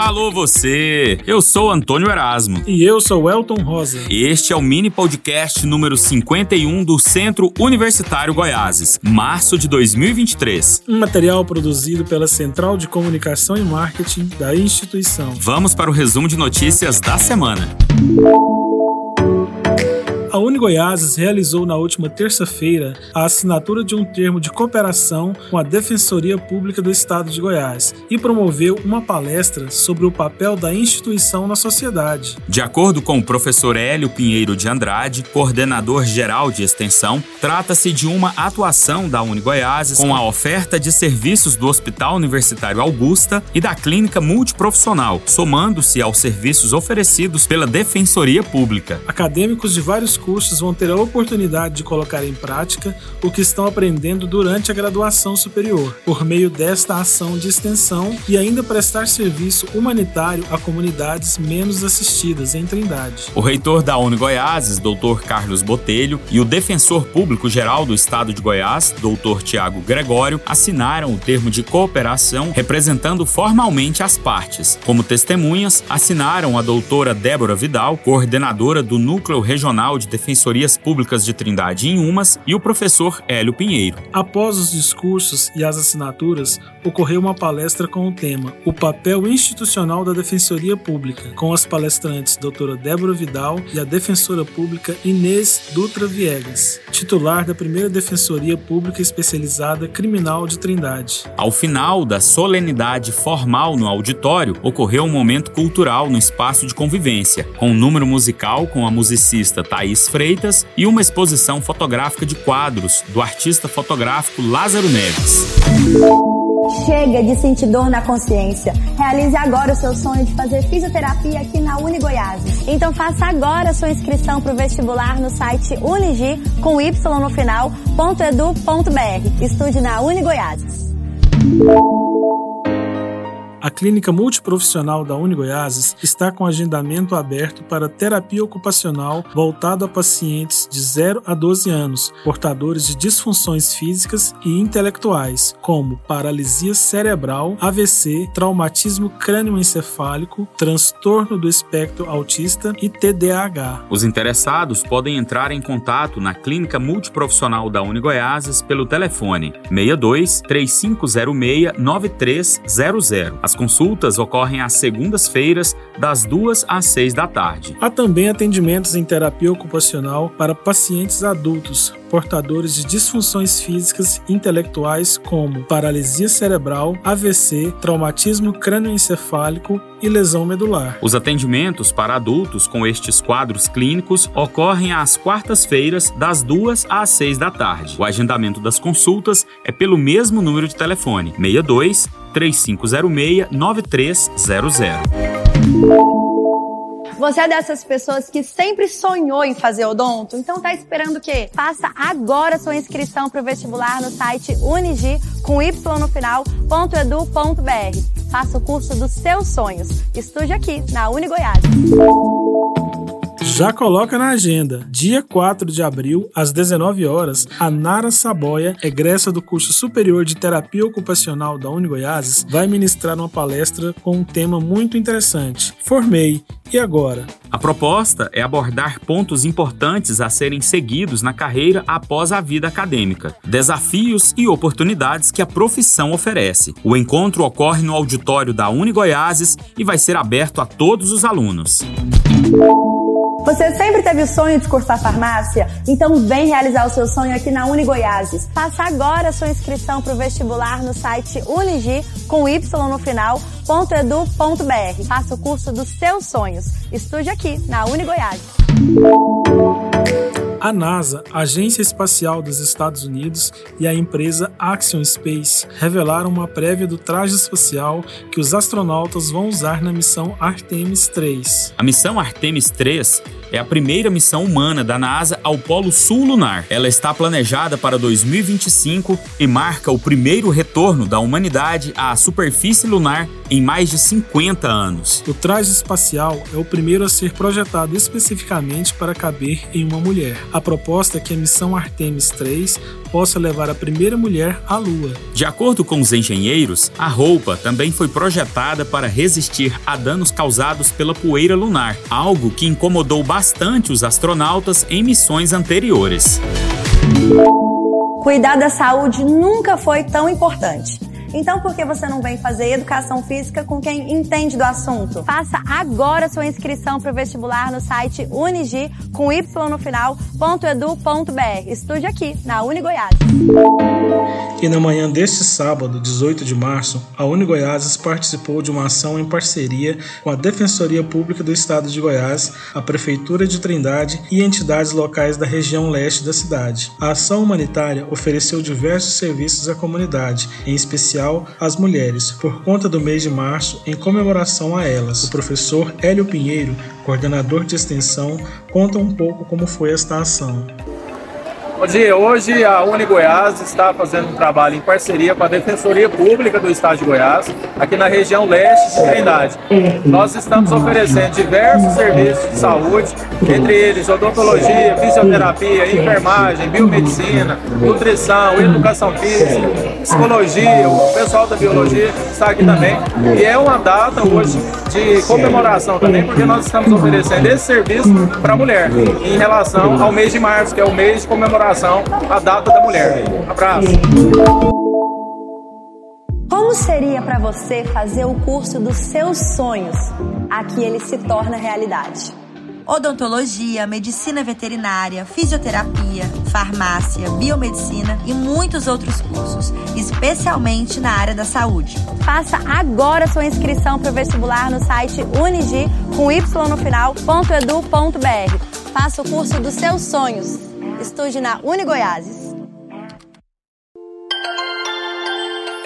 Alô você! Eu sou Antônio Erasmo. E eu sou Elton Rosa. Este é o mini podcast número 51 do Centro Universitário Goiáses, março de 2023. Um material produzido pela Central de Comunicação e Marketing da instituição. Vamos para o resumo de notícias da semana. A Unigoiases realizou na última terça-feira a assinatura de um termo de cooperação com a Defensoria Pública do Estado de Goiás e promoveu uma palestra sobre o papel da instituição na sociedade. De acordo com o professor Hélio Pinheiro de Andrade, coordenador geral de extensão, trata-se de uma atuação da Unigoiases com a oferta de serviços do Hospital Universitário Augusta e da Clínica Multiprofissional, somando-se aos serviços oferecidos pela Defensoria Pública. Acadêmicos de vários cursos vão ter a oportunidade de colocar em prática o que estão aprendendo durante a graduação superior, por meio desta ação de extensão e ainda prestar serviço humanitário a comunidades menos assistidas em Trindade. O reitor da Uni Goiáses, Dr. Carlos Botelho, e o defensor público geral do estado de Goiás, Dr. Tiago Gregório, assinaram o termo de cooperação representando formalmente as partes. Como testemunhas, assinaram a doutora Débora Vidal, coordenadora do Núcleo Regional de Defensorias Públicas de Trindade em Umas, e o professor Hélio Pinheiro. Após os discursos e as assinaturas, ocorreu uma palestra com o tema O papel institucional da Defensoria Pública, com as palestrantes doutora Débora Vidal e a defensora pública Inês Dutra Viegas, titular da primeira Defensoria Pública Especializada Criminal de Trindade. Ao final da solenidade formal no auditório, ocorreu um momento cultural no espaço de convivência, com um número musical com a musicista Thaís Freitas e uma exposição fotográfica de quadros do artista fotográfico Lázaro Neves. Chega de sentir dor na consciência. Realize agora o seu sonho de fazer fisioterapia aqui na Uni Goiás. Então faça agora a sua inscrição para o vestibular no site unigi com y no final, .edu.br. Estude na Uni Goiás. A Clínica Multiprofissional da Unigoiases está com agendamento aberto para terapia ocupacional voltado a pacientes de 0 a 12 anos, portadores de disfunções físicas e intelectuais, como paralisia cerebral, AVC, traumatismo crânioencefálico, transtorno do espectro autista e TDAH. Os interessados podem entrar em contato na Clínica Multiprofissional da Unigoiases pelo telefone 62 3506 9300. As consultas ocorrem às segundas-feiras, das 2 às 6 da tarde. Há também atendimentos em terapia ocupacional para pacientes adultos, portadores de disfunções físicas e intelectuais como paralisia cerebral, AVC, traumatismo crânioencefálico e lesão medular. Os atendimentos para adultos com estes quadros clínicos ocorrem às quartas-feiras, das 2 às 6 da tarde. O agendamento das consultas é pelo mesmo número de telefone: 62 3506 9300. Você é dessas pessoas que sempre sonhou em fazer odonto? Então tá esperando o quê? Faça agora sua inscrição para o vestibular no site unigi com y no final, .edu.br. Faça o curso dos seus sonhos. Estude aqui na Uni Goiás. Já coloca na agenda. Dia 4 de abril, às 19 horas, a Nara Saboia, egressa do curso superior de terapia ocupacional da Unigoiases, vai ministrar uma palestra com um tema muito interessante. Formei. E agora? A proposta é abordar pontos importantes a serem seguidos na carreira após a vida acadêmica, desafios e oportunidades que a profissão oferece. O encontro ocorre no auditório da Unigoiases e vai ser aberto a todos os alunos. Você sempre teve o sonho de cursar farmácia? Então vem realizar o seu sonho aqui na Uni Goiáses. Faça agora a sua inscrição para o vestibular no site unigi com y no final, .edu.br. Faça o curso dos seus sonhos. Estude aqui na Uni Goiáses. A NASA, Agência Espacial dos Estados Unidos, e a empresa Axion Space revelaram uma prévia do traje espacial que os astronautas vão usar na missão Artemis 3. A missão Artemis 3 é a primeira missão humana da NASA ao Polo Sul Lunar. Ela está planejada para 2025 e marca o primeiro retorno da humanidade à superfície lunar em mais de 50 anos. O traje espacial é o primeiro a ser projetado especificamente para caber em uma mulher. A proposta é que a missão Artemis 3 possa levar a primeira mulher à Lua. De acordo com os engenheiros, a roupa também foi projetada para resistir a danos causados pela poeira lunar, algo que incomodou bastante os astronautas em missões anteriores. Cuidar da saúde nunca foi tão importante. Então, por que você não vem fazer educação física com quem entende do assunto? Faça agora sua inscrição para o vestibular no site Unigi com Y no final, .edu.br. Estude aqui, na Uni Goiás. E na manhã deste sábado, 18 de março, a Uni Goiás participou de uma ação em parceria com a Defensoria Pública do Estado de Goiás, a Prefeitura de Trindade e entidades locais da região leste da cidade. A ação humanitária ofereceu diversos serviços à comunidade, em especial especial às mulheres, por conta do mês de março, em comemoração a elas. O professor Hélio Pinheiro, coordenador de extensão, conta um pouco como foi esta ação. Dia, hoje a Uni Goiás está fazendo um trabalho em parceria com a Defensoria Pública do Estado de Goiás, aqui na região leste de Trindade. Nós estamos oferecendo diversos serviços de saúde, entre eles odontologia, fisioterapia, enfermagem, biomedicina, nutrição, educação física, psicologia, o pessoal da biologia está aqui também. E é uma data hoje de comemoração também, porque nós estamos oferecendo esse serviço para a mulher, em relação ao mês de março, que é o mês de comemoração à data da mulher. Abraço. Como seria para você fazer o curso dos seus sonhos? Aqui ele se torna realidade odontologia, medicina veterinária, fisioterapia, farmácia, biomedicina e muitos outros cursos, especialmente na área da saúde. Faça agora sua inscrição para o vestibular no site unigi com y no final, .edu.br. Faça o curso dos seus sonhos. Estude na Uni Goiás.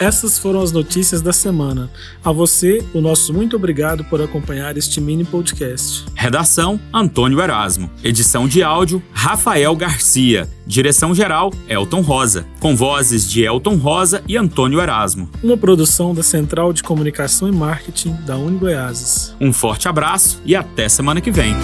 Essas foram as notícias da semana. A você, o nosso muito obrigado por acompanhar este mini podcast. Redação: Antônio Erasmo. Edição de áudio: Rafael Garcia. Direção geral: Elton Rosa. Com vozes de Elton Rosa e Antônio Erasmo. Uma produção da Central de Comunicação e Marketing da Uni Goiás. Um forte abraço e até semana que vem.